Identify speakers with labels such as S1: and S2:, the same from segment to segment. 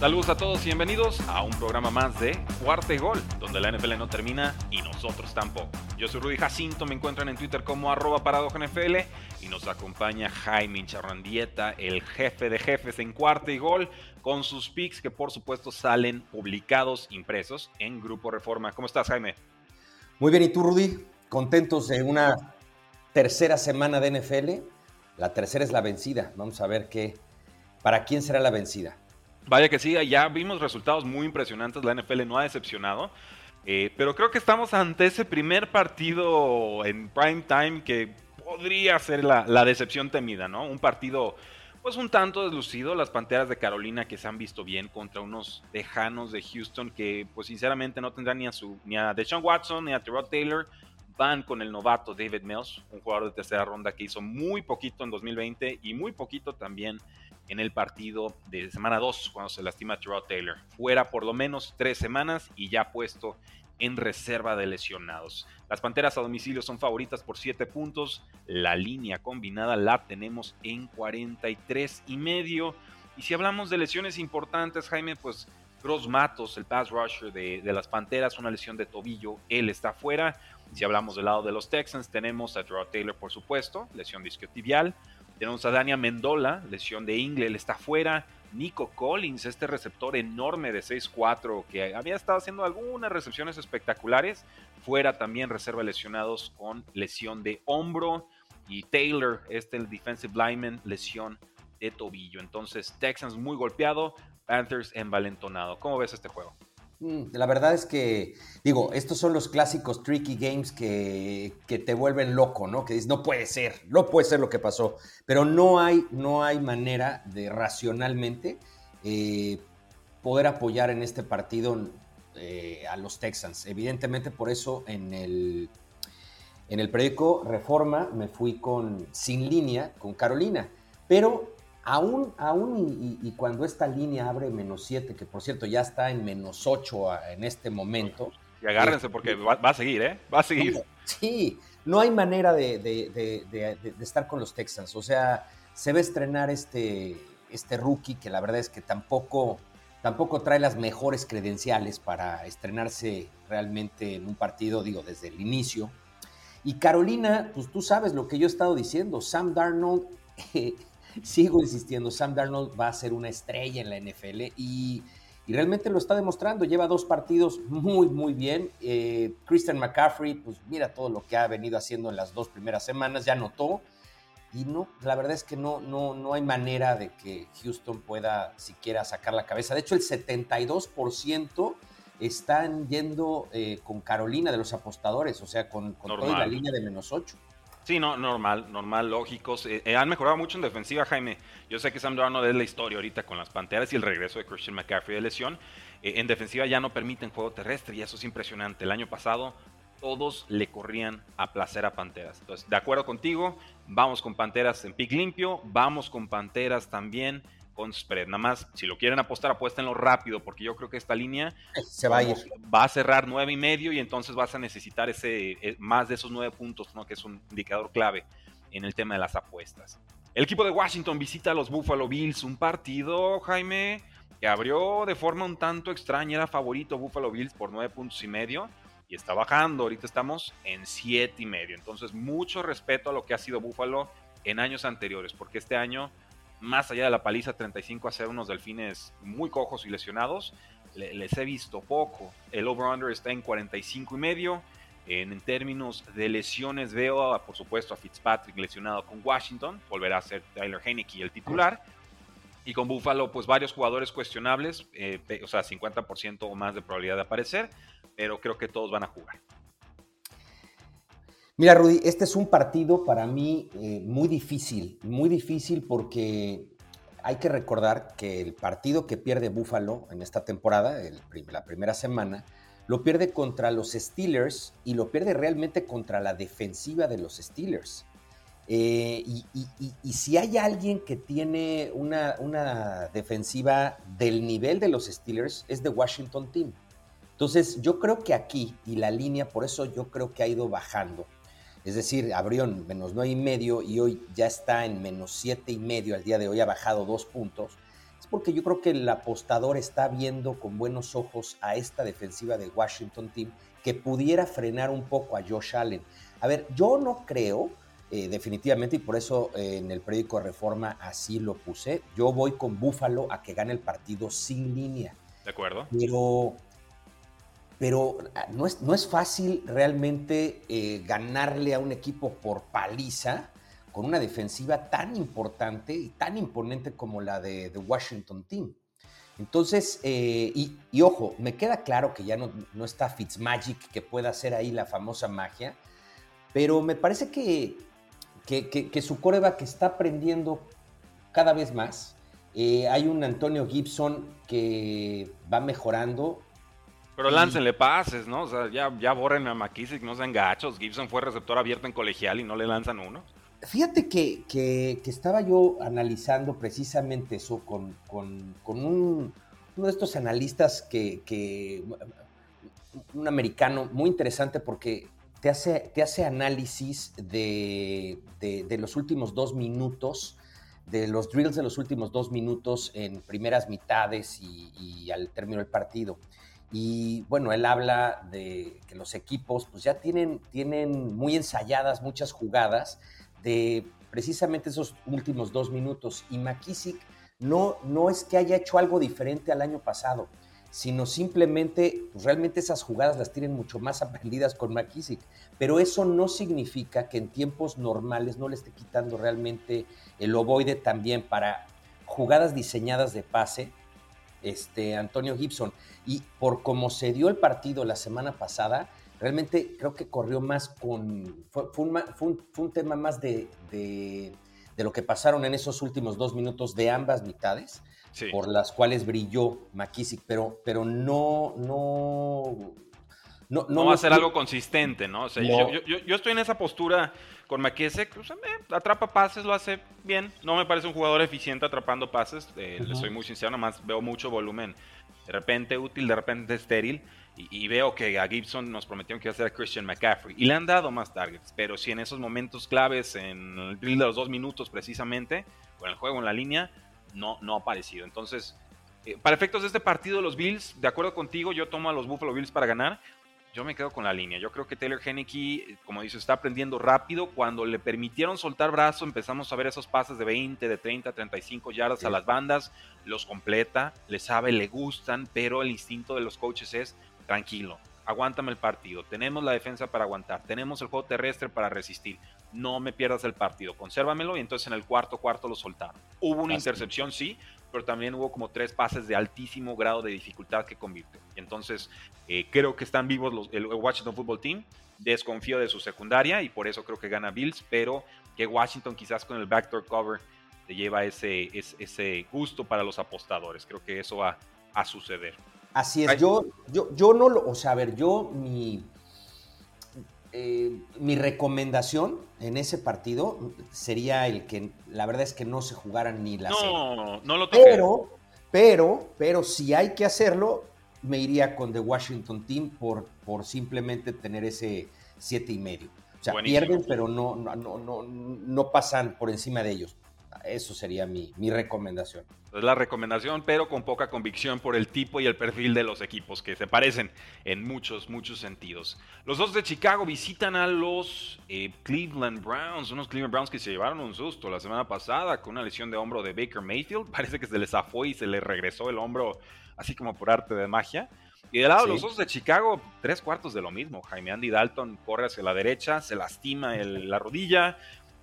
S1: Saludos a todos y bienvenidos a un programa más de Cuarte Gol, donde la NFL no termina y nosotros tampoco. Yo soy Rudy Jacinto, me encuentran en Twitter como arroba NFL y nos acompaña Jaime Charrandieta, el jefe de jefes en Cuarte y Gol, con sus picks que por supuesto salen publicados, impresos en Grupo Reforma. ¿Cómo estás, Jaime?
S2: Muy bien, ¿y tú, Rudy? Contentos de una tercera semana de NFL. La tercera es la vencida. Vamos a ver qué, para quién será la vencida.
S1: Vaya que sí, ya vimos resultados muy impresionantes, la NFL no ha decepcionado, eh, pero creo que estamos ante ese primer partido en prime time que podría ser la, decepción temida, ¿no? Un partido pues un tanto deslucido, las Panteras de Carolina que se han visto bien contra unos lejanos de Houston que pues sinceramente no tendrán ni a, su, ni a Deshaun Watson ni a Terrell Taylor, van con el novato David Mills, un jugador de tercera ronda que hizo muy poquito en 2020 y muy poquito también en el partido de semana 2 cuando se lastima Terrell Taylor. Fuera por lo menos tres semanas y ya puesto en reserva de lesionados. Las Panteras a domicilio son favoritas por 7 puntos. La línea combinada la tenemos en 43 y medio. Y si hablamos de lesiones importantes, Jaime, pues Gross Matos, el pass rusher de, de las Panteras, una lesión de tobillo, él está fuera. Si hablamos del lado de los Texans, tenemos a Terrell Taylor, por supuesto, lesión discotibial. Tenemos a Dania Mendola, lesión de Ingle, él está fuera. Nico Collins, este receptor enorme de 6'4 que había estado haciendo algunas recepciones espectaculares, fuera también reserva lesionados con lesión de hombro. Y Taylor, este el defensive lineman, lesión de tobillo. Entonces, Texans muy golpeado, Panthers envalentonado. ¿Cómo ves este juego?
S2: Mm, la verdad es que, digo, estos son los clásicos tricky games que, te vuelven loco, ¿no? Que dices, no puede ser, no puede ser lo que pasó. Pero no hay, no hay manera de racionalmente eh, poder apoyar en este partido eh, a los Texans. Evidentemente, por eso en el, en el periódico Reforma me fui con sin línea con Carolina. Pero Aún, aún y, cuando esta línea abre menos 7, que por cierto ya está en menos 8 en este momento.
S1: Y agárrense porque va, a seguir, ¿eh? Va a seguir.
S2: Sí, no hay manera de, estar con los Texans. O sea, se va a estrenar este, este rookie que la verdad es que tampoco, tampoco trae las mejores credenciales para estrenarse realmente en un partido, digo, desde el inicio. Y Carolina, pues tú sabes lo que yo he estado diciendo, Sam Darnold eh, sigo insistiendo, Sam Darnold va a ser una estrella en la NFL y, realmente lo está demostrando. Lleva dos partidos muy, muy bien. Eh, Christian McCaffrey, pues mira todo lo que ha venido haciendo en las dos primeras semanas, ya notó. Y no, la verdad es que no, no, no hay manera de que Houston pueda siquiera sacar la cabeza. De hecho, el 72% están yendo eh, con Carolina de los apostadores, o sea, con, con toda la línea de menos 8.
S1: Sí, no, normal, normal, lógicos. Eh, eh, han mejorado mucho en defensiva, Jaime. Yo sé que Sam Darnold es la historia ahorita con las Panteras y el regreso de Christian McCaffrey de lesión. Eh, en defensiva ya no permiten juego terrestre y eso es impresionante. El año pasado todos le corrían a placer a Panteras. Entonces, de acuerdo contigo, vamos con Panteras en pick limpio, vamos con Panteras también con spread. Nada más, si lo quieren apostar, apuéstenlo rápido, porque yo creo que esta línea
S2: se va a ir.
S1: Va a cerrar nueve y medio y entonces vas a necesitar ese eh, más de esos nueve puntos, ¿no? que es un indicador clave en el tema de las apuestas. El equipo de Washington visita a los Buffalo Bills, un partido, Jaime, que abrió de forma un tanto extraña, era favorito Buffalo Bills por nueve puntos y medio y está bajando, ahorita estamos en siete y medio, entonces mucho respeto a lo que ha sido Buffalo en años anteriores, porque este año más allá de la paliza 35 a ser unos delfines muy cojos y lesionados, les he visto poco. El over-under está en 45 y medio. En, términos de lesiones veo, por supuesto, a Fitzpatrick lesionado con Washington. Volverá a ser Tyler Heineke el titular. Y con Buffalo, pues varios jugadores cuestionables, eh, o sea, 50% o más de probabilidad de aparecer, pero creo que todos van a jugar.
S2: Mira, Rudy, este es un partido para mí eh, muy difícil, muy difícil porque hay que recordar que el partido que pierde Buffalo en esta temporada, la primera semana, lo pierde contra los Steelers y lo pierde realmente contra la defensiva de los Steelers. Eh, y, si hay alguien que tiene una, una, defensiva del nivel de los Steelers, es de Washington Team. Entonces, yo creo que aquí, y la línea, por eso yo creo que ha ido bajando. Es decir, abrió en menos nueve y medio y hoy ya está en menos siete y medio. Al día de hoy ha bajado dos puntos. Es porque yo creo que el apostador está viendo con buenos ojos a esta defensiva de Washington Team que pudiera frenar un poco a Josh Allen. A ver, yo no creo, eh, definitivamente, y por eso eh, en el periódico Reforma así lo puse, yo voy con Búfalo a que gane el partido sin línea.
S1: De acuerdo.
S2: Pero pero ah, no es, no es fácil realmente eh, ganarle a un equipo por paliza con una defensiva tan importante y tan imponente como la de, Washington Team. Entonces, eh, y, ojo, me queda claro que ya no, no está Fitzmagic que pueda hacer ahí la famosa magia, pero me parece que, que, que, su coreback está aprendiendo cada vez más. Eh, hay un Antonio Gibson que va mejorando,
S1: pero láncenle pases, ¿no? O sea, ya, ya borren a McKissick, no sean gachos. Gibson fue receptor abierto en colegial y no le lanzan uno.
S2: Fíjate que, que, estaba yo analizando precisamente eso con, con, con un, uno de estos analistas que, que, un americano muy interesante porque te hace, te hace análisis de, de, los últimos dos minutos, de los drills de los últimos dos minutos en primeras mitades y, y al término del partido. Y bueno, él habla de que los equipos pues ya tienen, tienen muy ensayadas muchas jugadas de precisamente esos últimos dos minutos. Y McKissick no, no es que haya hecho algo diferente al año pasado, sino simplemente, pues realmente esas jugadas las tienen mucho más aprendidas con McKissick. Pero eso no significa que en tiempos normales no le esté quitando realmente el ovoide también para jugadas diseñadas de pase este, Antonio Gibson. Y por cómo se dio el partido la semana pasada, realmente creo que corrió más con. Fue, un, tema más de, de, lo que pasaron en esos últimos dos minutos de ambas mitades, por las cuales brilló McKissick, pero, pero no, no
S1: no, no, va a ser algo consistente, ¿no? O sea, Yo, estoy en esa postura con McKissick, o sea, atrapa pases, lo hace bien. No me parece un jugador eficiente atrapando pases, eh, le soy muy sincero, nomás veo mucho volumen. De repente útil, de repente estéril. Y, veo que a Gibson nos prometieron que iba a ser a Christian McCaffrey. Y le han dado más targets. Pero si en esos momentos claves, en el drill de los dos minutos precisamente, en el juego en la línea, no, no ha aparecido. Entonces, eh, para efectos de este partido, los Bills, de acuerdo contigo, yo tomo a los Buffalo Bills para ganar. Yo me quedo con la línea. Yo creo que Taylor Henneke, como dice, está aprendiendo rápido. Cuando le permitieron soltar brazo, empezamos a ver esos pases de 20, de 30, 35 yardas a las bandas. Los completa, le sabe, le gustan, pero el instinto de los coaches es tranquilo, aguántame el partido. Tenemos la defensa para aguantar, tenemos el juego terrestre para resistir. No me pierdas el partido, consérvamelo. Y entonces en el cuarto cuarto lo soltaron. Hubo una intercepción, sí, pero también hubo como tres pases de altísimo grado de dificultad que convirtió. Entonces, eh, creo que están vivos los, el Washington Football Team. Desconfío de su secundaria y por eso creo que gana Bills, pero que Washington quizás con el backdoor cover le lleva ese, ese, gusto para los apostadores. Creo que eso va a suceder.
S2: Así es, yo, yo, yo no lo, o sea, a ver, yo mi, eh, mi recomendación en ese partido sería el que la verdad es que no se jugaran ni la
S1: No, no lo
S2: Pero, pero, pero si hay que hacerlo, me iría con The Washington Team por, por simplemente tener ese siete y medio. O sea, pierden, pero no, no, no, no pasan por encima de ellos. Eso sería mi, mi recomendación.
S1: Es la recomendación, pero con poca convicción por el tipo y el perfil de los equipos que se parecen en muchos, muchos sentidos. Los dos de Chicago visitan a los eh, Cleveland Browns, unos Cleveland Browns que se llevaron un susto la semana pasada con una lesión de hombro de Baker Mayfield. Parece que se les zafó y se le regresó el hombro así como por arte de magia. Y del lado de los dos de Chicago, tres cuartos de lo mismo. Jaime Andy Dalton corre hacia la derecha, se lastima la rodilla,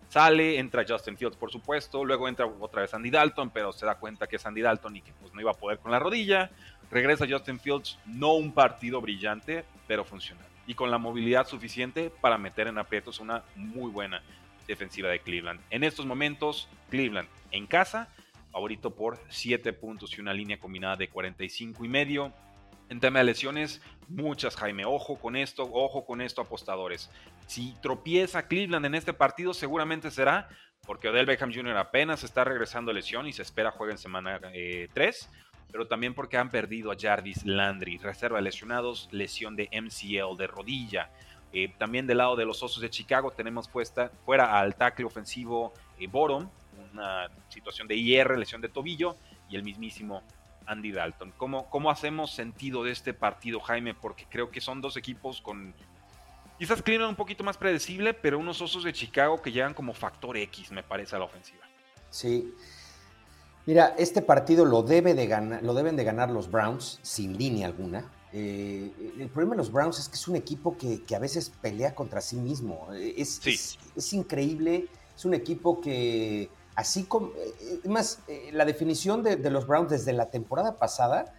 S1: Sale, entra Justin Fields, por supuesto. Luego entra otra vez Andy Dalton, pero se da cuenta que es Andy Dalton y que pues, no iba a poder con la rodilla. Regresa Justin Fields, no un partido brillante, pero funcional. Y con la movilidad suficiente para meter en aprietos una muy buena defensiva de Cleveland. En estos momentos, Cleveland en casa, favorito por 7 puntos y una línea combinada de 45 y medio. En tema de lesiones, muchas, Jaime. Ojo con esto, ojo con esto, apostadores. Si tropieza Cleveland en este partido, seguramente será porque Odell Beckham Jr. apenas está regresando a lesión y se espera juegue en semana 3, eh, pero también porque han perdido a Jarvis Landry, reserva de lesionados, lesión de MCL, de rodilla. Eh, también del lado de los Osos de Chicago tenemos puesta, fuera al tackle ofensivo eh, Borom, una situación de IR, lesión de tobillo, y el mismísimo Andy Dalton. ¿Cómo, ¿Cómo hacemos sentido de este partido, Jaime? Porque creo que son dos equipos con quizás Cleveland un poquito más predecible, pero unos osos de Chicago que llegan como factor X, me parece, a la ofensiva.
S2: Sí. Mira, este partido lo, debe de ganar, lo deben de ganar los Browns sin línea alguna. Eh, el problema de los Browns es que es un equipo que, a veces pelea contra sí mismo. Es, es increíble. Es un equipo que Así como, eh, es más, eh, la definición de, los Browns desde la temporada pasada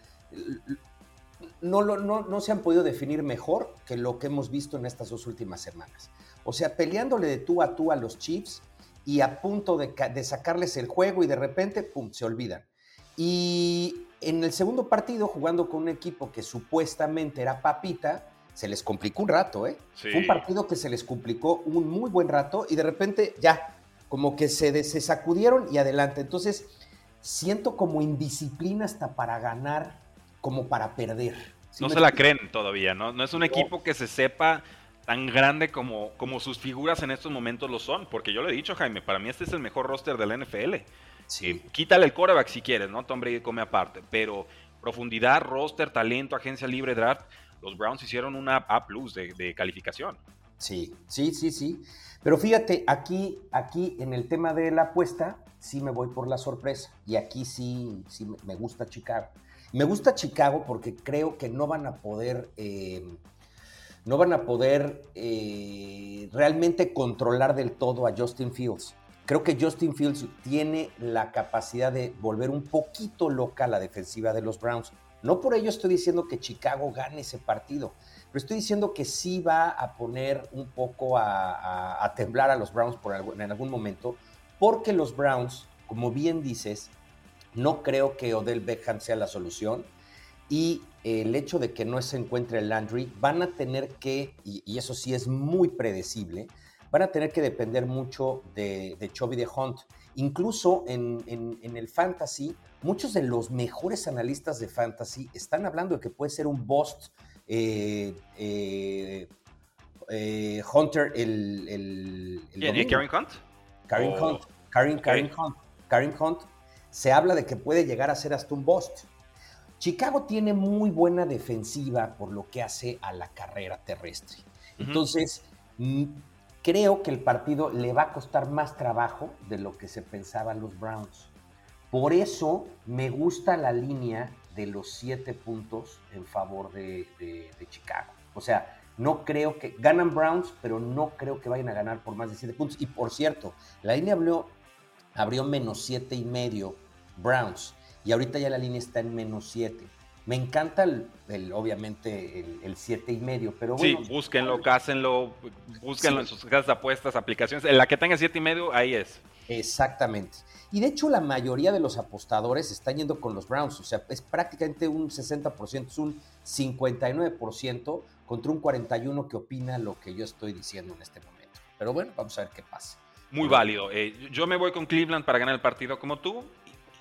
S2: no, no, no, se han podido definir mejor que lo que hemos visto en estas dos últimas semanas. O sea, peleándole de tú a tú a los Chiefs y a punto de, de sacarles el juego y de repente, ¡pum!, se olvidan. Y en el segundo partido, jugando con un equipo que supuestamente era papita, se les complicó un rato, ¿eh? Fue un partido que se les complicó un muy buen rato y de repente ya como que se, sacudieron y adelante. Entonces, siento como indisciplina hasta para ganar, como para perder.
S1: no se la creen todavía, ¿no? No es un equipo que se sepa tan grande como, como sus figuras en estos momentos lo son. Porque yo le he dicho, Jaime, para mí este es el mejor roster de la NFL. Sí. Eh, quítale el coreback si quieres, ¿no? Tom Brady come aparte. Pero profundidad, roster, talento, agencia libre, draft, los Browns hicieron una A plus de, de calificación.
S2: Sí, sí, sí, sí. Pero fíjate, aquí, aquí en el tema de la apuesta, sí me voy por la sorpresa. Y aquí sí, sí me gusta Chicago. Me gusta Chicago porque creo que no van a poder, eh, no van a poder eh, realmente controlar del todo a Justin Fields. Creo que Justin Fields tiene la capacidad de volver un poquito loca la defensiva de los Browns. No por ello estoy diciendo que Chicago gane ese partido, pero estoy diciendo que sí va a poner un poco a, temblar a los Browns en algún momento, porque los Browns, como bien dices, no creo que Odell Beckham sea la solución. Y el hecho de que no se encuentre el Landry, van a tener que, y, eso sí es muy predecible, van a tener que depender mucho de, de Chovy de Hunt. Incluso en, en, el fantasy, muchos de los mejores analistas de fantasy están hablando de que puede ser un bust eh, eh, eh, Hunter el, el,
S1: el Karen Hunt?
S2: Karen oh. Hunt. Karen, Hunt. Karen Hunt. Se habla de que puede llegar a ser hasta un bust. Chicago tiene muy buena defensiva por lo que hace a la carrera terrestre. Entonces, mm, creo que el partido le va a costar más trabajo de lo que se pensaba los Browns. Por eso me gusta la línea de los siete puntos en favor de, Chicago. O sea, no creo que ganan Browns, pero no creo que vayan a ganar por más de siete puntos. Y por cierto, la línea abrió, abrió menos siete y medio Browns y ahorita ya la línea está en menos siete. Me encanta, el, obviamente, el, siete y medio, pero bueno.
S1: Sí, búsquenlo, cásenlo, búsquenlo en sus casas de apuestas, aplicaciones. En la que tenga siete y medio, ahí es.
S2: Exactamente. Y de hecho la mayoría de los apostadores están yendo con los Browns, o sea, es prácticamente un 60%, es un 59% contra un 41% que opina lo que yo estoy diciendo en este momento. Pero bueno, vamos a ver qué pasa.
S1: Muy válido. Eh, yo me voy con Cleveland para ganar el partido como tú.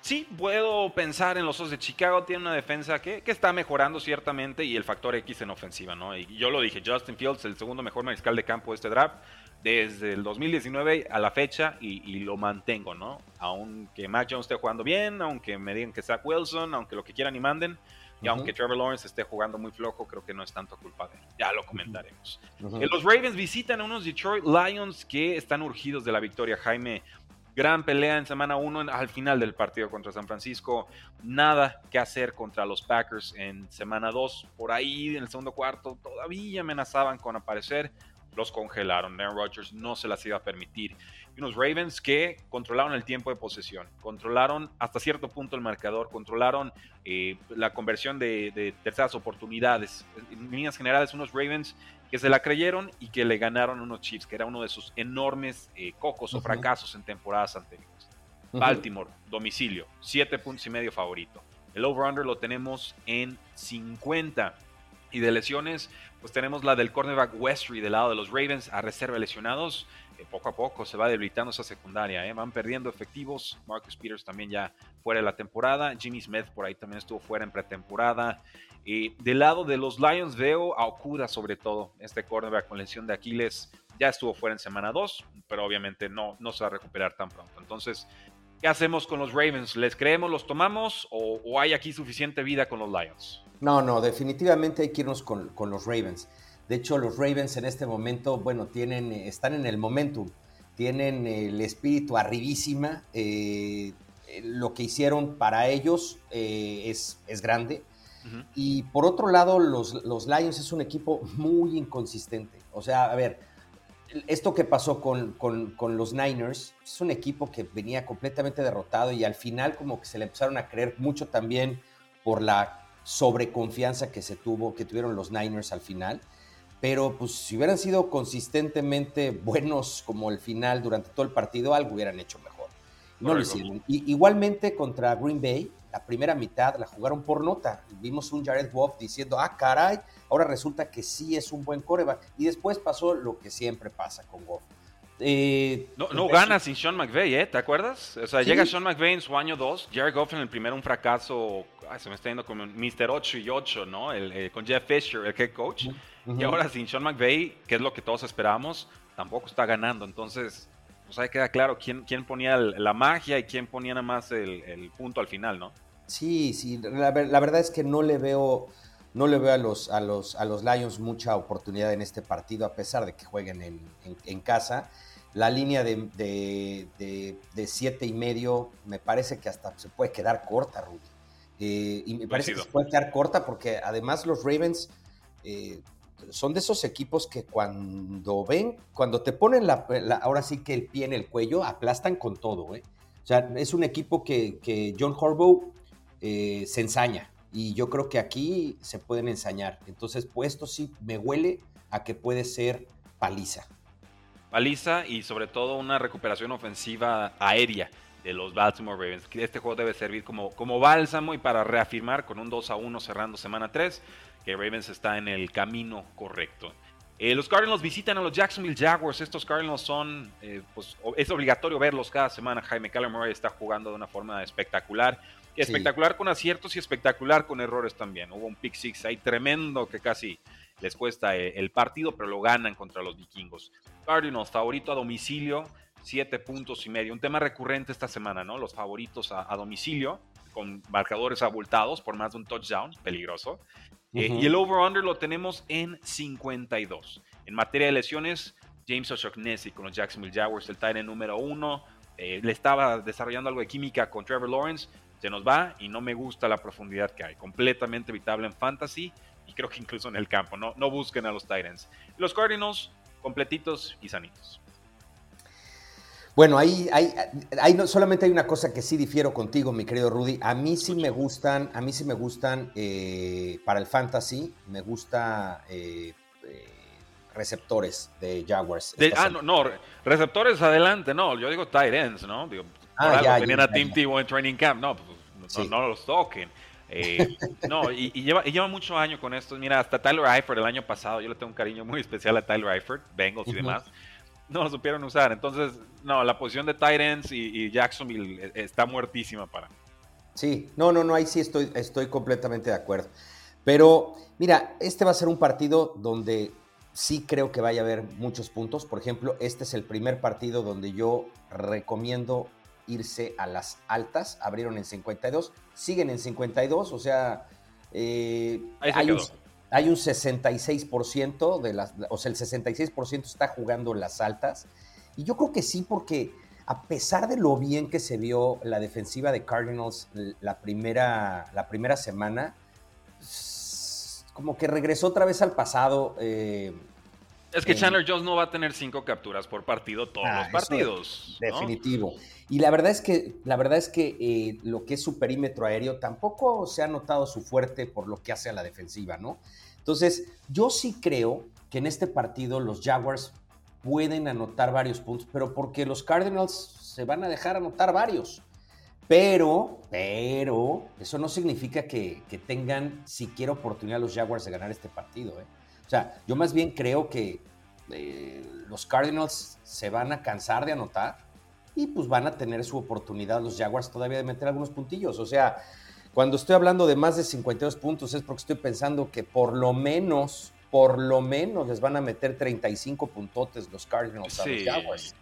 S1: Sí, puedo pensar en los Osos de Chicago. Tiene una defensa que, que, está mejorando ciertamente y el factor X en ofensiva, ¿no? Y yo lo dije, Justin Fields, el segundo mejor mariscal de campo de este draft desde el 2019 a la fecha y, lo mantengo, ¿no? Aunque Mac Jones esté jugando bien, aunque me digan que Zach Wilson, aunque lo que quieran y manden, y aunque Trevor Lawrence esté jugando muy flojo, creo que no es tanto culpa de él. Ya lo comentaremos. Eh, los Ravens visitan a unos Detroit Lions que están urgidos de la victoria. Jaime, gran pelea en semana 1 al final del partido contra San Francisco. Nada que hacer contra los Packers en semana 2. Por ahí en el segundo cuarto todavía amenazaban con aparecer los congelaron. Aaron Rodgers no se las iba a permitir. Y unos Ravens que controlaron el tiempo de posesión, controlaron hasta cierto punto el marcador, controlaron eh, la conversión de, terceras oportunidades. En líneas generales, unos Ravens que se la creyeron y que le ganaron a unos Chiefs, que era uno de sus enormes eh, cocos o fracasos en temporadas anteriores. Baltimore, domicilio, 7 puntos y medio favorito. El over-under lo tenemos en 50. Y de lesiones, pues tenemos la del cornerback Westry del lado de los Ravens a reserva lesionados. Eh, poco a poco se va debilitando esa secundaria, ¿eh? van perdiendo efectivos. Marcus Peters también ya fuera de la temporada. Jimmy Smith por ahí también estuvo fuera en pretemporada. Y del lado de los Lions veo a Okuda sobre todo, este cornerback con lesión de Aquiles. Ya estuvo fuera en semana 2, pero obviamente no, no se va a recuperar tan pronto. Entonces, ¿qué hacemos con los Ravens? ¿Les creemos, los tomamos o hay aquí suficiente vida con los Lions?
S2: No, no, definitivamente hay que irnos con, los Ravens. De hecho, los Ravens en este momento, bueno, tienen, están en el momentum, tienen el espíritu arribísima. Eh, lo que hicieron para ellos eh, es, es, grande. Y por otro lado, los, los, Lions es un equipo muy inconsistente. O sea, a ver, esto que pasó con, con, con, los Niners es un equipo que venía completamente derrotado y al final como que se le empezaron a creer mucho también por la sobreconfianza que se tuvo, que tuvieron los Niners al final. Pero pues si hubieran sido consistentemente buenos como el final durante todo el partido, algo hubieran hecho mejor. No lo hicieron. igualmente contra Green Bay, la primera mitad la jugaron por nota. Vimos un Jared Goff diciendo, ah, caray, ahora resulta que sí es un buen coreback. Y después pasó lo que siempre pasa con Goff.
S1: Eh, no, no gana sin Sean McVay, ¿eh? ¿Te acuerdas? O sea, llega Sean McVay en su año 2, Jared Goff en el primero un fracaso, se me está yendo como Mr. 8 y 8, ¿no? El, eh, con Jeff Fisher, el head coach. Y ahora sin Sean McVay, que es lo que todos esperábamos, tampoco está ganando. Entonces, pues ahí queda claro quién, quién ponía la magia y quién ponía nada más el, punto al final, ¿no?
S2: Sí, sí, la, verdad es que no le veo no le veo a los, a los, a los Lions mucha oportunidad en este partido, a pesar de que jueguen en, en casa. La línea de, de, siete y medio me parece que hasta se puede quedar corta, Rudy. Eh, y me parece que se puede quedar corta porque además los Ravens eh, son de esos equipos que cuando ven, cuando te ponen la, ahora sí que el pie en el cuello, aplastan con todo. ¿eh? O sea, es un equipo que, John Harbaugh se ensaña. Y yo creo que aquí se pueden ensañar. Entonces, pues esto sí me huele a que puede ser paliza
S1: paliza y sobre todo una recuperación ofensiva aérea de los Baltimore Ravens. Este juego debe servir como, como bálsamo y para reafirmar con un 2 a 1 cerrando semana 3 que Ravens está en el camino correcto. Eh, los Cardinals visitan a los Jacksonville Jaguars. Estos Cardinals son, eh, pues, es obligatorio verlos cada semana. Jaime Murray está jugando de una forma espectacular. Espectacular con aciertos y espectacular con errores también. Hubo un pick six ahí tremendo que casi les cuesta eh, el partido, pero lo ganan contra los vikingos. Cardinals, favorito a domicilio, siete puntos y medio. Un tema recurrente esta semana, ¿no? Los favoritos a, domicilio, con marcadores abultados por más de un touchdown, peligroso. Eh, y el over-under lo tenemos en 52. En materia de lesiones, James O'Shaughnessy con los Jacksonville Jaguars, el Titan número uno. Eh, le estaba desarrollando algo de química con Trevor Lawrence. Se nos va y no me gusta la profundidad que hay. Completamente evitable en fantasy y creo que incluso en el campo. No, no busquen a los Titans. Los Cardinals, completitos y sanitos.
S2: Bueno, ahí, hay, no, solamente hay una cosa que sí difiero contigo, mi querido Rudy. A mí sí me gustan, a mí sí me gustan eh, para el fantasy, me gusta eh, eh, receptores de Jaguars.
S1: ah, no, no, receptores adelante, no, yo digo tight ends, ¿no? Digo, ah, ya, tenían a Team Tebow en training camp, no, pues, no, los toquen. no, y, lleva, y, lleva, mucho año con esto. Mira, hasta Tyler Eifert el año pasado, yo le tengo un cariño muy especial a Tyler Eifert, Bengals y demás. No lo supieron usar. Entonces, no, la posición de Titans y, y, Jacksonville e, está muertísima para.
S2: Sí, no, no, no, ahí sí estoy, estoy completamente de acuerdo. Pero, mira, este va a ser un partido donde sí creo que vaya a haber muchos puntos. Por ejemplo, este es el primer partido donde yo recomiendo irse a las altas, abrieron en 52, siguen en 52, o sea, eh, hay, un, hay, un, 66% de las, o sea, el 66% está jugando las altas, y yo creo que sí, porque a pesar de lo bien que se vio la defensiva de Cardinals la primera, la primera semana, como que regresó otra vez al pasado. Eh,
S1: Es que Chandler Jones no va a tener cinco capturas por partido todos ah, los partidos.
S2: Definitivo. Y la verdad es que, la verdad es que eh, lo que es su perímetro aéreo tampoco se ha notado su fuerte por lo que hace a la defensiva, ¿no? Entonces, yo sí creo que en este partido los Jaguars pueden anotar varios puntos, pero porque los Cardinals se van a dejar anotar varios. Pero, pero, eso no significa que, tengan siquiera oportunidad los Jaguars de ganar este partido. ¿eh? O sea, yo más bien creo que eh, los Cardinals se van a cansar de anotar y pues van a tener su oportunidad los Jaguars todavía de meter algunos puntillos. O sea, cuando estoy hablando de más de 52 puntos es porque estoy pensando que por lo menos, por lo menos les van a meter 35 puntotes los Cardinals a los Jaguars.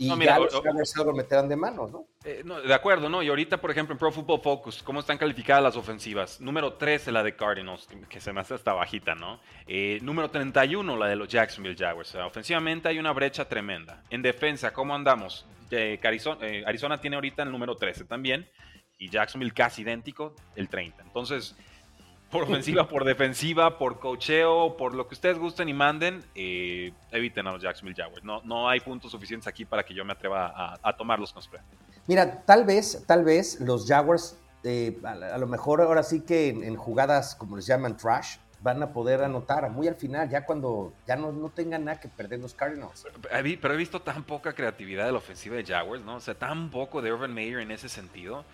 S2: Y ya los Jaguars algo meterán de manos,
S1: eh, ¿no? De acuerdo, ¿no? Y ahorita, por ejemplo, en Pro Football Focus, ¿cómo están calificadas las ofensivas? Número 13, la de Cardinals, que se me hace hasta bajita, ¿no? Eh, número 31, la de los Jacksonville Jaguars. ofensivamente hay una brecha tremenda. En defensa, ¿cómo andamos? Eh, Arizona, Arizona tiene ahorita el número 13 también. Y Jacksonville casi idéntico, el 30. Entonces, por ofensiva, por defensiva, por cocheo, por lo que ustedes gusten y manden, eh, eviten a los Jacksonville Jaguars. No, no hay puntos suficientes aquí para que yo me atreva a, tomarlos con spread.
S2: Mira, tal vez, tal vez los Jaguars, eh, a, lo mejor ahora sí que en, jugadas, como les llaman, trash, van a poder anotar muy al final, ya cuando ya no, no tengan nada que perder los Cardinals.
S1: Pero he visto tan poca creatividad de la ofensiva de Jaguars, ¿no? O sea, tan poco de Urban Meyer en ese sentido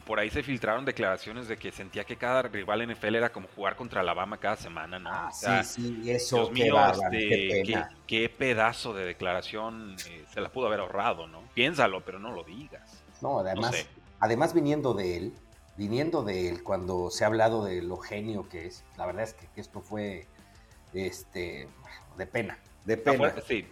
S1: por ahí se filtraron declaraciones de que sentía que cada rival NFL era como jugar contra Alabama cada semana, ¿no?
S2: Ah, sí, sí, eso.
S1: Dios mío, este, qué, pedazo de declaración eh, se la pudo haber ahorrado, ¿no? Piénsalo, pero no lo digas.
S2: No, además, además viniendo de él, viniendo de él, cuando se ha hablado de lo genio que es, la verdad es que esto fue este, de pena. De pena.
S1: sí,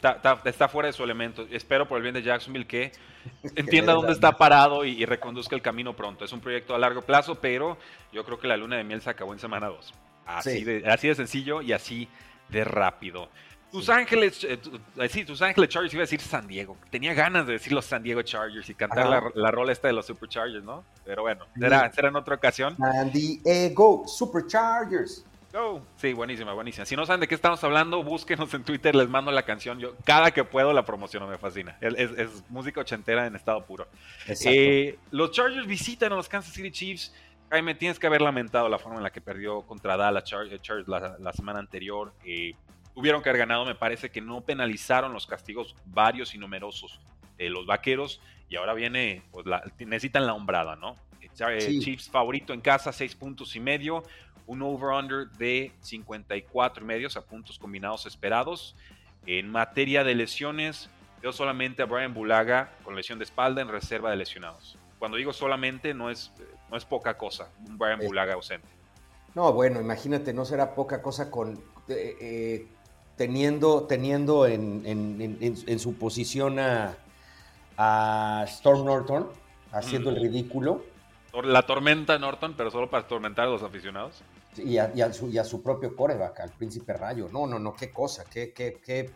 S1: está, fuera de su elemento. Espero por el bien de Jacksonville que entienda dónde está parado y, reconduzca el camino pronto. Es un proyecto a largo plazo, pero yo creo que la luna de miel se acabó en semana 2. Así, de, así de sencillo y así de rápido. Tus Ángeles, eh, eh, sí, Tus Ángeles Chargers, iba a decir San Diego. Tenía ganas de decir los San Diego Chargers y cantar la, la, rola esta de los Superchargers, ¿no? Pero bueno, será, será en otra ocasión.
S2: San Diego Superchargers.
S1: Sí, buenísima, buenísima. Si no saben de qué estamos hablando, búsquenos en Twitter, les mando la canción. Yo cada que puedo la promociono, me fascina. Es, música ochentera en estado puro. Eh, los Chargers visitan a los Kansas City Chiefs. Jaime, tienes que haber lamentado la forma en la que perdió contra Dallas Chargers la, semana anterior. Eh, tuvieron que haber ganado, me parece que no penalizaron los castigos varios y numerosos de los vaqueros. Y ahora viene, pues necesitan la hombrada, ¿no? Eh, Chiefs favorito en casa, seis puntos y medio un over-under de 54 y medios a puntos combinados esperados. En materia de lesiones, veo solamente a Brian Bulaga con lesión de espalda en reserva de lesionados. Cuando digo solamente, no es, no es poca cosa, un Brian eh. Bulaga ausente.
S2: No, bueno, imagínate, no será poca cosa con eh, eh, teniendo, teniendo en, su posición a, Storm Norton, haciendo el ridículo.
S1: La tormenta Norton, pero solo para atormentar a los aficionados.
S2: Y a, su, y a su propio coreback, al príncipe Rayo. No, no, no, qué cosa, qué, qué, qué,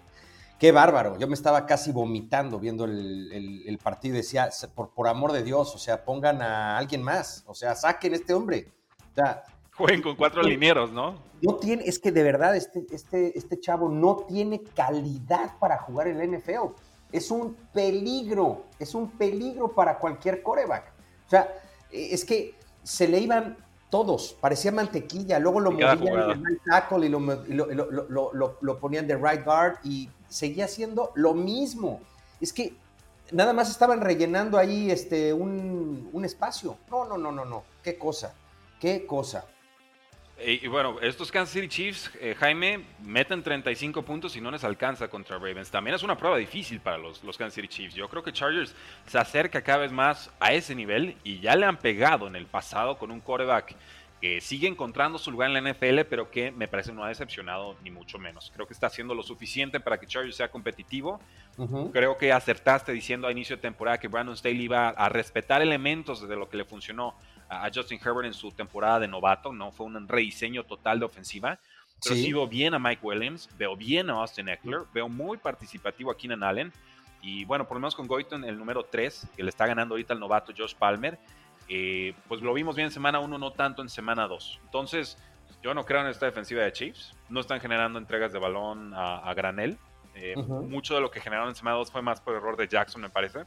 S2: qué bárbaro. Yo me estaba casi vomitando viendo el, partido y decía, por, por amor de Dios, o sea, pongan a alguien más, o sea, saquen a este hombre. O sea,
S1: Jueguen con cuatro linieros, ¿no?
S2: No tiene, es que de verdad este, este, este chavo no tiene calidad para jugar en la NFL. Es un peligro, es un peligro para cualquier coreback. O sea, es que se le iban todos, parecía mantequilla, luego lo movían en el tackle y, lo, ponían de right guard y seguía siendo lo mismo. Es que nada más estaban rellenando ahí este, un, un espacio. No, no, no, no, no. Qué cosa, qué cosa.
S1: Y, bueno, estos Kansas City Chiefs, eh, Jaime, meten 35 puntos y no les alcanza contra Ravens. También es una prueba difícil para los, los Kansas City Chiefs. Yo creo que Chargers se acerca cada vez más a ese nivel y ya le han pegado en el pasado con un quarterback que sigue encontrando su lugar en la NFL, pero que me parece no ha decepcionado ni mucho menos. Creo que está haciendo lo suficiente para que Chargers sea competitivo. Creo que acertaste diciendo a inicio de temporada que Brandon Staley iba a respetar elementos de lo que le funcionó a Justin Herbert en su temporada de novato, ¿no? Fue un rediseño total de ofensiva. Pero sí. veo bien a Mike Williams, veo bien a Austin Eckler, veo muy participativo a Keenan Allen. Y bueno, por lo menos con Goyton, el número 3, que le está ganando ahorita al novato Josh Palmer, eh, pues lo vimos bien en semana 1, no tanto en semana 2. Entonces, Yo no creo en esta defensiva de Chiefs. No están generando entregas de balón a, granel. Eh, mucho de lo que generaron en semana 2 fue más por error de Jackson, me parece.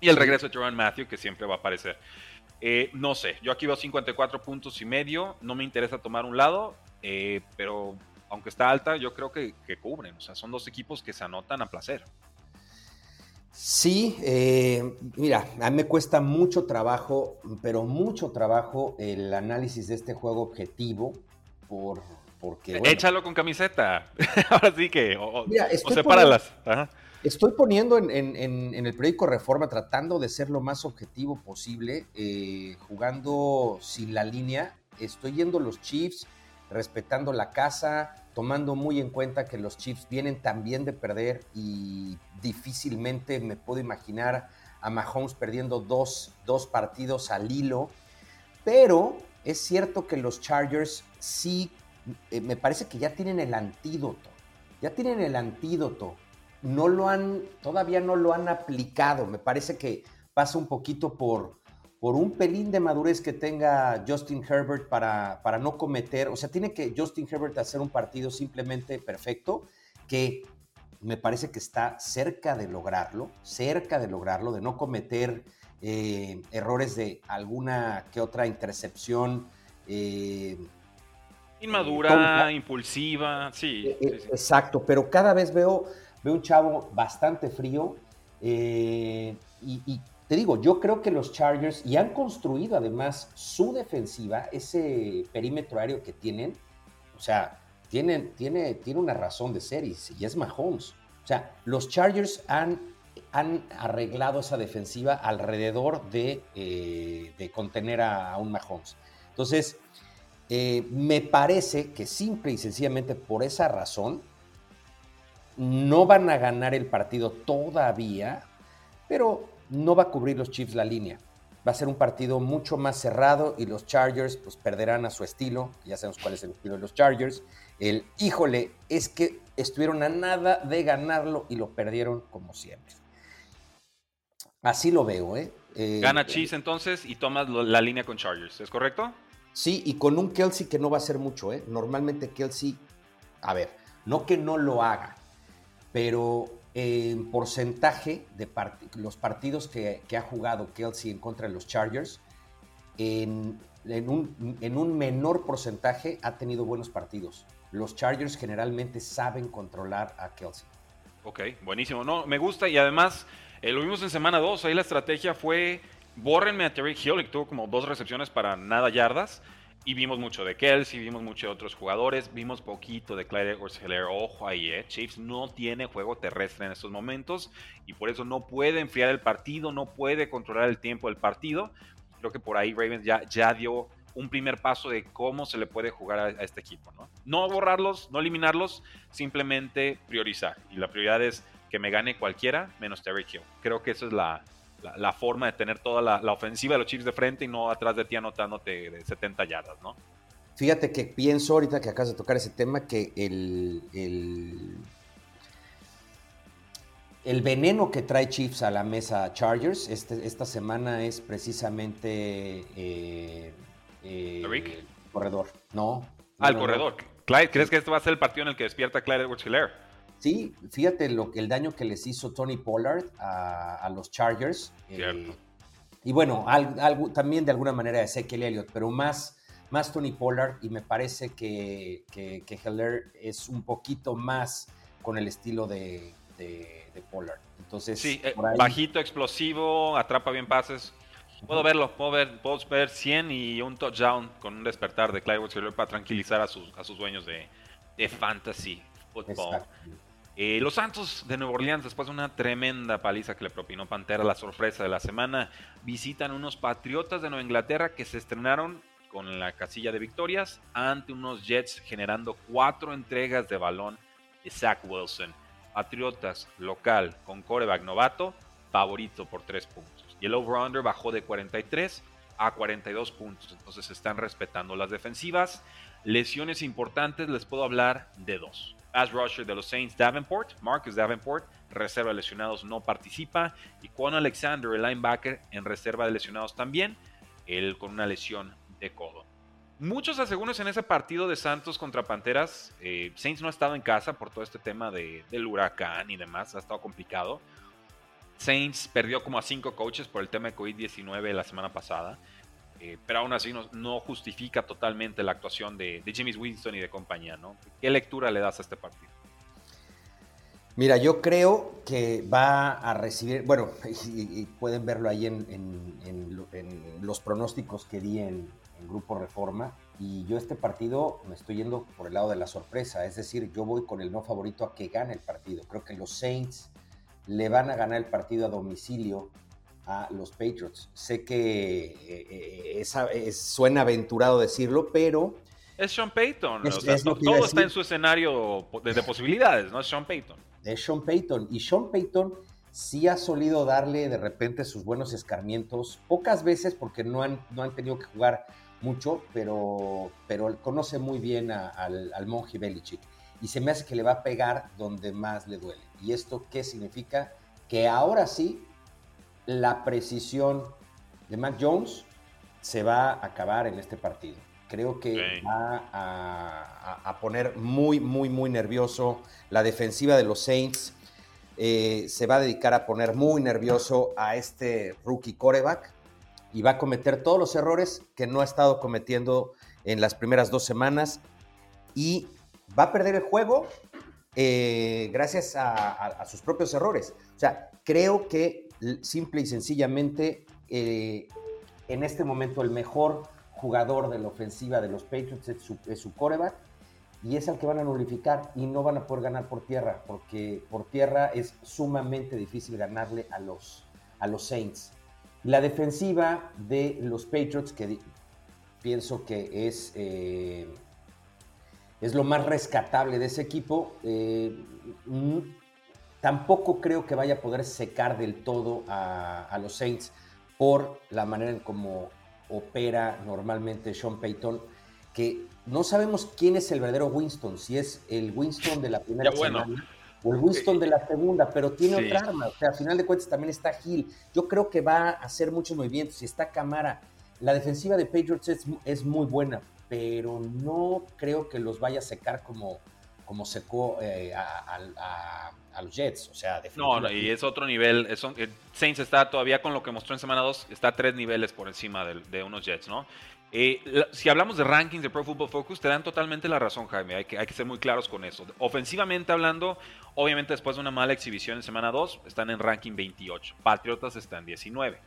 S1: Y el regreso de Jerome Matthew, que siempre va a aparecer. Eh, no sé, yo aquí veo 54 puntos y medio. No me interesa tomar un lado, eh, pero aunque está alta, yo creo que, cubren. O sea, son dos equipos que se anotan a placer.
S2: Sí, eh, mira, a mí me cuesta mucho trabajo, pero mucho trabajo el análisis de este juego objetivo, por, porque...
S1: Échalo con camiseta. Ahora sí que... O, mira, sepáralas.
S2: Estoy poniendo en, el periódico Reforma, tratando de ser lo más objetivo posible, eh, jugando sin la línea. Estoy yendo los Chiefs, respetando la casa, tomando muy en cuenta que los Chiefs vienen también de perder y difícilmente me puedo imaginar a Mahomes perdiendo dos, dos partidos al hilo. Pero es cierto que los Chargers sí, eh, me parece que ya tienen el antídoto. Ya tienen el antídoto no lo han, todavía no lo han aplicado. Me parece que pasa un poquito por, por un pelín de madurez que tenga Justin Herbert para, para no cometer, o sea, tiene que Justin Herbert hacer un partido simplemente perfecto, que me parece que está cerca de lograrlo, cerca de lograrlo, de no cometer eh, errores de alguna que otra intercepción.
S1: Eh, Inmadura, impulsiva, sí,
S2: eh, Exacto, pero cada vez veo Veo un chavo bastante frío. Eh, y, te digo, yo creo que los Chargers, y han construido además su defensiva, ese perímetro aéreo que tienen, o sea, tienen, tiene, tiene una razón de ser y, es Mahomes. O sea, los Chargers han, han arreglado esa defensiva alrededor de, eh, de contener a, un Mahomes. Entonces, eh, me parece que simple y sencillamente por esa razón, no van a ganar el partido todavía, pero no va a cubrir los Chiefs la línea. Va a ser un partido mucho más cerrado y los Chargers pues perderán a su estilo. Ya sabemos cuál es el estilo de los Chargers. El híjole es que estuvieron a nada de ganarlo y lo perdieron como siempre. Así lo veo, ¿eh? eh
S1: Gana Chiefs entonces y tomas la línea con Chargers, ¿es correcto?
S2: Sí, y con un Kelsey que no va a ser mucho, ¿eh? Normalmente Kelsey, a ver, no que no lo haga, pero en porcentaje de los partidos que, ha jugado Kelsey en contra de los Chargers, en, un, menor porcentaje ha tenido buenos partidos. Los Chargers generalmente saben controlar a Kelsey.
S1: Ok, buenísimo. No, me gusta y además eh, lo vimos en semana 2. Ahí la estrategia fue bórrenme a Terry Hill, que tuvo como dos recepciones para nada yardas. Y vimos mucho de Kelsey, vimos mucho de otros jugadores, vimos poquito de Clyde edwards Ojo ahí, eh. Chiefs no tiene juego terrestre en estos momentos y por eso no puede enfriar el partido, no puede controlar el tiempo del partido. Creo que por ahí Ravens ya, ya dio un primer paso de cómo se le puede jugar a, este equipo. ¿no? no borrarlos, no eliminarlos, simplemente priorizar. Y la prioridad es que me gane cualquiera menos Terry Hill. Creo que esa es la, la, forma de tener toda la, ofensiva de los Chiefs de frente y no atrás de ti anotándote de 70 yardas, ¿no?
S2: Fíjate que pienso ahorita que acabas de tocar ese tema que el, el, veneno que trae Chiefs a la mesa Chargers este, esta semana es precisamente eh,
S1: eh,
S2: corredor, ¿no?
S1: Ah, el corredor. ¿crees que este va a ser el partido en el que despierta Clyde edwards hilaire
S2: Sí, fíjate lo, el daño que les hizo Tony Pollard a, los Chargers.
S1: Eh,
S2: y bueno, también de alguna manera Ezekiel Elliott, pero más, más Tony Pollard y me parece que, que, Heller es un poquito más con el estilo de, Pollard. Entonces,
S1: sí, eh, bajito, explosivo, atrapa bien pases. Puedo verlo, puedo ver, puedo ver 100 y un touchdown con un despertar de Clyde para tranquilizar a sus, a sus dueños de, fantasy football. Eh, los Santos de Nueva Orleans, después de una tremenda paliza que le propinó Pantera, la sorpresa de la semana, visitan unos Patriotas de Nueva Inglaterra que se estrenaron con la casilla de victorias ante unos Jets generando cuatro entregas de balón de Zach Wilson. Patriotas local con coreback novato, favorito por tres puntos. Y el over-under bajó de 43 a 42 puntos. Entonces están respetando las defensivas. Lesiones importantes, les puedo hablar de dos. As rusher de los Saints Davenport, Marcus Davenport, reserva de lesionados no participa. Y Quan Alexander, el linebacker, en reserva de lesionados también, él con una lesión de codo. muchos aseguros en ese partido de Santos contra Panteras. Eh, Saints no ha estado en casa por todo este tema de, del huracán y demás, ha estado complicado. Saints perdió como a cinco coaches por el tema de COVID-19 la semana pasada. Eh, pero aún así no, justifica totalmente la actuación de, Jimmy Winston y de compañía, ¿no? ¿Qué lectura le das a este partido?
S2: Mira, yo creo que va a recibir, bueno, y, pueden verlo ahí en, los pronósticos que di en, Grupo Reforma, y yo este partido me estoy yendo por el lado de la sorpresa, es decir, yo voy con el no favorito a que gane el partido. Creo que los Saints le van a ganar el partido a domicilio a los Patriots. Sé que eh, eh, suena aventurado decirlo, pero...
S1: Es Sean Payton. todo está en su escenario de posibilidades, ¿no? Es Sean Payton
S2: de Sean Payton. Y Sean Payton sí ha solido darle de repente sus buenos escarmientos, pocas veces porque no han, no han tenido que jugar mucho, pero, pero conoce muy bien al, al monje Belichick. Y se me hace que le va a pegar donde más le duele. ¿Y esto qué significa? Que ahora sí, la precisión de Mac Jones se va a acabar en este partido. Creo que va a, poner muy, muy, muy nervioso la defensiva de los Saints. Eh, se va a dedicar a poner muy nervioso a este rookie coreback y va a cometer todos los errores que no ha estado cometiendo en las primeras dos semanas y va a perder el juego eh, gracias a, sus propios errores. O sea, creo que simple y sencillamente eh, en este momento el mejor jugador de la ofensiva de los Patriots es su, es coreback y es al que van a nulificar y no van a poder ganar por tierra, porque por tierra es sumamente difícil ganarle a los, a los Saints. La defensiva de los Patriots, que pienso que es, eh, es lo más rescatable de ese equipo, eh, tampoco creo que vaya a poder secar del todo a, a los Saints por la manera en cómo opera normalmente Sean Payton, que no sabemos quién es el verdadero Winston, si es el Winston de la primera semana o el Winston de la segunda, pero tiene otra arma. O sea, al final de cuentas también está Hill. Yo creo que va a hacer muchos movimientos. Y está Camara. La defensiva de Patriots es, muy buena, pero no creo que los vaya a secar como, como secó eh, a, los Jets. O sea,
S1: No, y es otro nivel. Es, eh, Saints está todavía con lo que mostró en semana 2, está a tres niveles por encima de, unos Jets, ¿no? Eh, si hablamos de rankings de Pro Football Focus, te dan totalmente la razón, Jaime. Hay que, hay que ser muy claros con eso. Ofensivamente hablando, obviamente después de una mala exhibición en semana 2, están en ranking 28. Patriotas están en 19.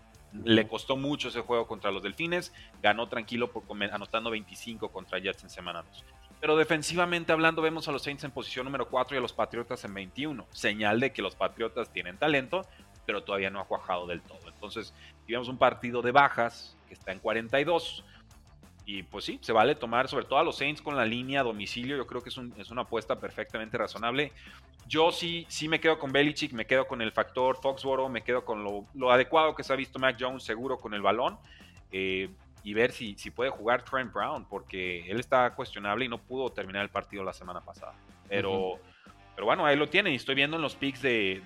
S1: Le costó mucho ese juego contra los Delfines. Ganó tranquilo por anotando 25 contra Jets en semana 2. Pero defensivamente hablando, vemos a los Saints en posición número 4 y a los Patriotas en 21. Señal de que los Patriotas tienen talento, pero todavía no ha cuajado del todo. Entonces, vemos un partido de bajas que está en 42. Y pues sí, se vale tomar sobre todo a los Saints con la línea a domicilio. Yo creo que es, una apuesta perfectamente razonable. Yo sí, sí me quedo con Belichick, me quedo con el factor Foxboro, me quedo con lo, lo adecuado que se ha visto Mac Jones seguro con el balón. Eh, y ver si, si puede jugar Trent Brown, porque él está cuestionable y no pudo terminar el partido la semana pasada. Pero, pero bueno, ahí lo tiene. Y estoy viendo en los picks de,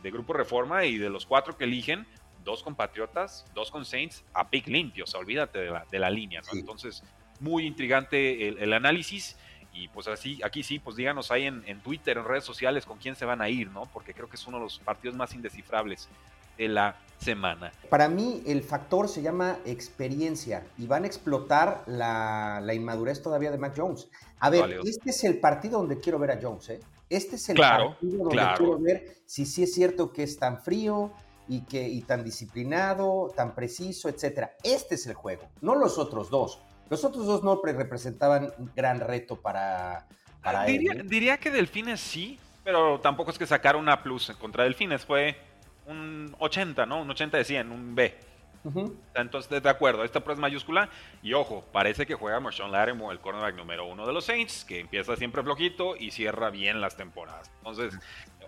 S1: de, Grupo Reforma y de los cuatro que eligen, dos con Patriotas, dos con Saints, a pick limpio. O sea, olvídate de la, de la línea. Entonces, muy intrigante el, análisis. Y pues así, aquí sí, pues díganos ahí en, en, Twitter, en redes sociales, con quién se van a ir, ¿no? Porque creo que es uno de los partidos más indescifrables de la semana.
S2: Para mí el factor se llama experiencia y van a explotar la, inmadurez todavía de Mac Jones. A ver, este es el partido donde quiero ver a Jones, ¿eh? Este es el partido donde quiero ver si sí es cierto que es tan frío y, que, y tan disciplinado, tan preciso, etcétera. Este es el juego, no los otros dos. Los otros dos no representaban un gran reto para, para
S1: diría, él. Diría que Delfines sí, pero tampoco es que sacar una plus contra Delfines. Fue un 80, ¿no? Un 80 de 100, un B. Entonces, de acuerdo, esta prueba es mayúscula. Y ojo, parece que juega Marshawn Lattimore, el cornerback número uno de los Saints, que empieza siempre flojito y cierra bien las temporadas. Entonces,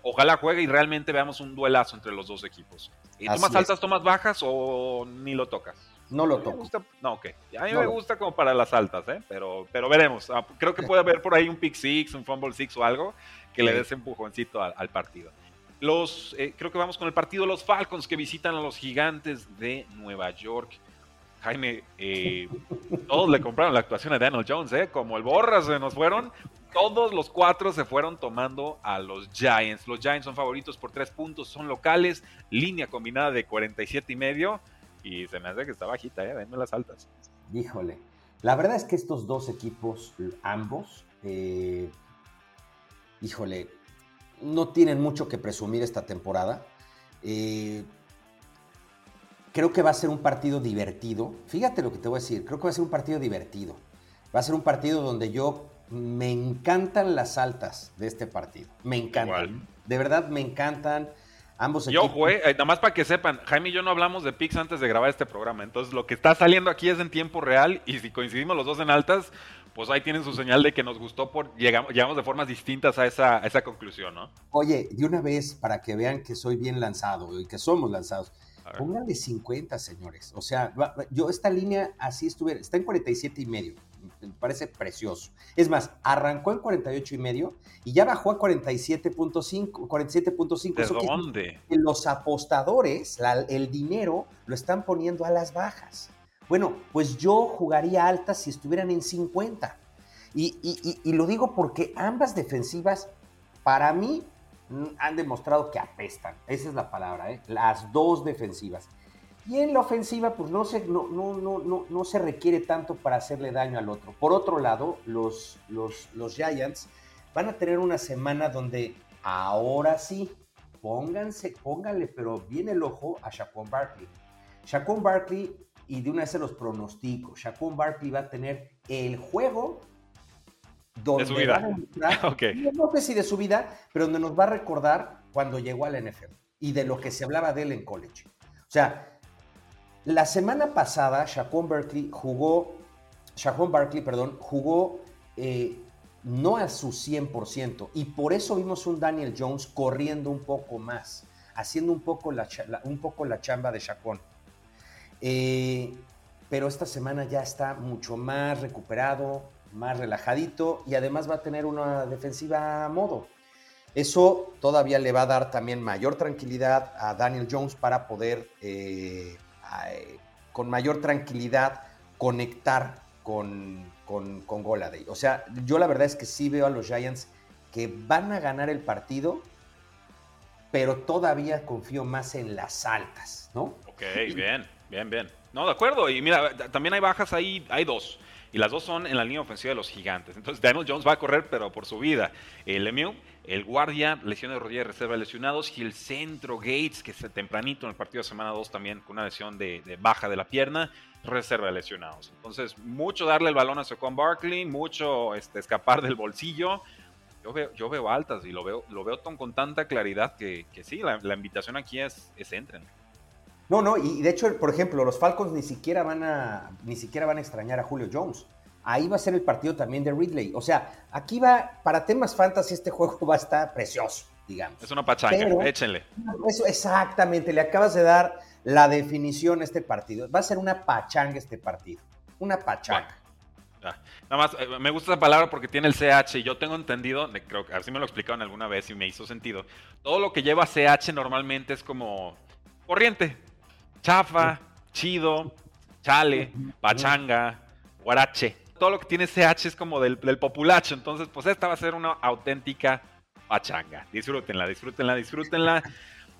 S1: ojalá juegue y realmente veamos un duelazo entre los dos equipos. ¿Y tomas altas, tomas bajas o ni lo tocas?
S2: No lo toco.
S1: no, ok. A mí me gusta como para las altas, ¿eh? Pero, pero veremos. Ah, creo que puede haber por ahí un pick six, un fumble six o algo que le dé ese empujoncito al partido. Los, eh, creo que vamos con el partido de los Falcons que visitan a los gigantes de Nueva York. Jaime, eh, todos le compraron la actuación a Daniel Jones, ¿eh? Como el borra se nos fueron, todos los cuatro se fueron tomando a los Giants. Los Giants son favoritos por tres puntos, son locales, línea combinada de 47 y medio. Y se me hace que está bajita, ¿eh? Denme las altas.
S2: Híjole. La verdad es que estos dos equipos, ambos, eh, híjole, no tienen mucho que presumir esta temporada. Eh, creo que va a ser un partido divertido. Fíjate lo que te voy a decir, creo que va a ser un partido divertido. Va a ser un partido donde yo me encantan las altas de este partido. Me encantan. De verdad me encantan. Ambos
S1: yo, güey, eh, nada más para que sepan, Jaime y yo no hablamos de picks antes de grabar este programa. Entonces, lo que está saliendo aquí es en tiempo real. Y si coincidimos los dos en altas, pues ahí tienen su señal de que nos gustó por llegamos, llegamos de formas distintas a esa, a esa conclusión, ¿no?
S2: Oye, de una vez, para que vean que soy bien lanzado y que somos lanzados, Pónganle 50, señores. O sea, yo esta línea así estuviera, está en 47 y medio. Me parece precioso. Es más, arrancó en 48 y medio y ya bajó a 47.5. 47.5. ¿De
S1: dónde?
S2: Que los apostadores, el dinero, lo están poniendo a las bajas. Bueno, pues yo jugaría altas si estuvieran en 50. y lo digo porque ambas defensivas, para mí, han demostrado que apestan. Esa es la palabra, ¿eh? las dos defensivas. Y en la ofensiva, pues no se, no, no, no, no, se requiere tanto para hacerle daño al otro. Por otro lado, los, los, los Giants van a tener una semana donde ahora sí, pónganse, pónganle, pero viene el ojo a Shaquon Barkley. Shaquon Barkley, y de una vez se los pronostico, Shaquon Barkley va a tener el juego donde
S1: de su vida.
S2: no sé si de su vida, pero donde nos va a recordar cuando llegó al NFL y de lo que se hablaba de él en college. O sea, la semana pasada Shaquon Berkeley jugó, Shaquon Barkley, perdón, jugó eh, no a su 100% y por eso vimos un Daniel Jones corriendo un poco más, haciendo un poco la, un poco la chamba de Shaquon. Eh, pero esta semana ya está mucho más recuperado, más relajadito y además va a tener una defensiva a modo. Eso todavía le va a dar también mayor tranquilidad a Daniel Jones para poder eh, eh, con mayor tranquilidad conectar con, con, con Goladay. O sea, yo la verdad es que sí veo a los Giants que van a ganar el partido, pero todavía confío más en las altas, ¿no?
S1: Ok, bien, bien, bien. No, de acuerdo. Y mira, también hay bajas ahí, hay dos. Y las dos son en la línea ofensiva de los gigantes. Entonces Daniel Jones va a correr, pero por su vida. El Lemieux, el guardia, lesión de rodilla de reserva lesionados. Y el centro Gates, que es tempranito en el partido de semana 2 también con una lesión de, baja de la pierna, reserva de lesionados. Entonces, mucho darle el balón a Socon Barkley, mucho este, escapar del bolsillo. Yo veo, yo veo altas y lo veo, lo veo con tanta claridad que, sí, la, invitación aquí es, es entren.
S2: No, no, y de hecho, por ejemplo, los Falcons ni siquiera van a, ni siquiera van a extrañar a Julio Jones. Ahí va a ser el partido también de Ridley. O sea, aquí va, para temas fantasy, este juego va a estar precioso, digamos.
S1: Es una pachanga, échenle.
S2: Eso, exactamente, le acabas de dar la definición a este partido. Va a ser una pachanga este partido. Una pachanga.
S1: Nada más, eh, me gusta esa palabra porque tiene el CH y yo tengo entendido, creo que así me lo explicaron alguna vez y me hizo sentido. Todo lo que lleva CH normalmente es como corriente, chafa, chido, chale, pachanga, guarache. Todo lo que tiene CH es como del, populacho. Entonces, pues esta va a ser una auténtica pachanga. Disfrútenla, disfrútenla, disfrútenla.